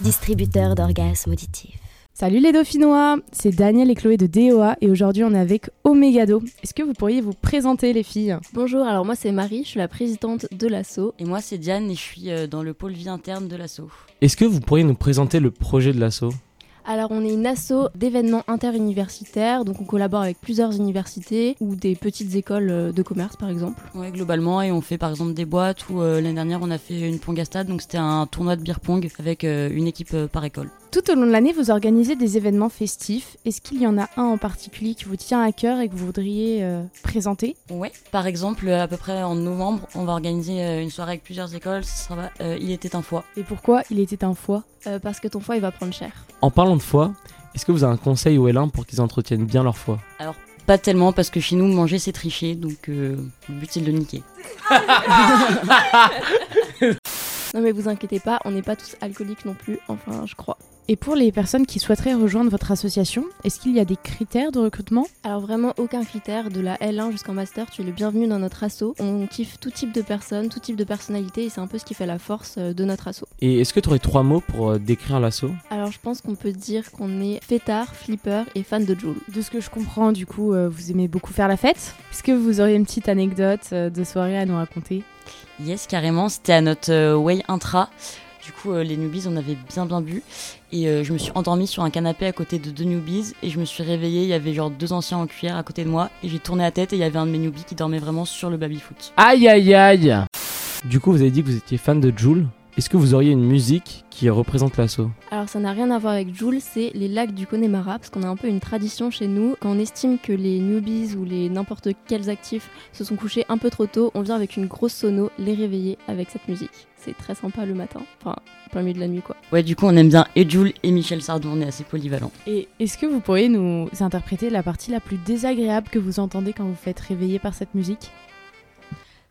distributeur d'orgasmes auditifs. Salut les Dauphinois, c'est Daniel et Chloé de DOA et aujourd'hui on est avec Omegado. Est-ce que vous pourriez vous présenter les filles? Bonjour, alors moi c'est Marie, je suis la présidente de l'ASSO. Et moi c'est Diane et je suis euh, dans le pôle vie interne de l'ASSO. Est-ce que vous pourriez nous présenter le projet de l'assaut Alors on est une asso d'événements interuniversitaires, donc on collabore avec plusieurs universités ou des petites écoles euh, de commerce par exemple. Ouais, globalement, et on fait par exemple des boîtes où euh, l'année dernière on a fait une pongastade, donc c'était un tournoi de beer pong avec euh, une équipe par école. Tout au long de l'année vous organisez des événements festifs. Est-ce qu'il y en a un en particulier qui vous tient à cœur et que vous voudriez euh, présenter? Ouais. Par exemple, à peu près en novembre, on va organiser euh, une soirée avec plusieurs écoles. Ce sera euh, Il était un foie. Et pourquoi il était un foie? Euh, parce que ton foie il va prendre cher. En parlant de foie, est-ce que vous avez un conseil au L1 pour qu'ils entretiennent bien leur foie? Alors pas tellement parce que chez nous manger c'est tricher, donc euh, le but c'est de le niquer. Non mais vous inquiétez pas, on n'est pas tous alcooliques non plus, enfin je crois. Et pour les personnes qui souhaiteraient rejoindre votre association, est-ce qu'il y a des critères de recrutement? Alors vraiment aucun critère, de la L1 jusqu'en master, tu es le bienvenu dans notre asso. On kiffe tout type de personnes, tout type de personnalité et c'est un peu ce qui fait la force euh, de notre asso. Et est-ce que tu aurais trois mots pour euh, décrire l'assaut Alors je pense qu'on peut dire qu'on est fêtard, flipper et fan de Joule. De ce que je comprends, du coup, euh, vous aimez beaucoup faire la fête. Est-ce que vous auriez une petite anecdote de soirée à nous raconter? Yes, carrément, c'était à notre way intra. Du coup, euh, les newbies, on avait bien bien bu. Et euh, je me suis endormie sur un canapé à côté de deux newbies. Et je me suis réveillée, il y avait genre deux anciens en cuillère à côté de moi. Et j'ai tourné la tête et il y avait un de mes newbies qui dormait vraiment sur le baby-foot. Aïe aïe aïe Du coup, vous avez dit que vous étiez fan de Joule. Est-ce que vous auriez une musique qui représente l'assaut Alors ça n'a rien à voir avec Joule, c'est les lacs du Connemara, parce qu'on a un peu une tradition chez nous. Quand on estime que les newbies ou les n'importe quels actifs se sont couchés un peu trop tôt, on vient avec une grosse sono les réveiller avec cette musique. C'est très sympa le matin, enfin plein milieu de la nuit quoi. Ouais, du coup, on aime bien et Jules et Michel Sardou, on est assez polyvalents. Et est-ce que vous pourriez nous interpréter la partie la plus désagréable que vous entendez quand vous faites réveiller par cette musique?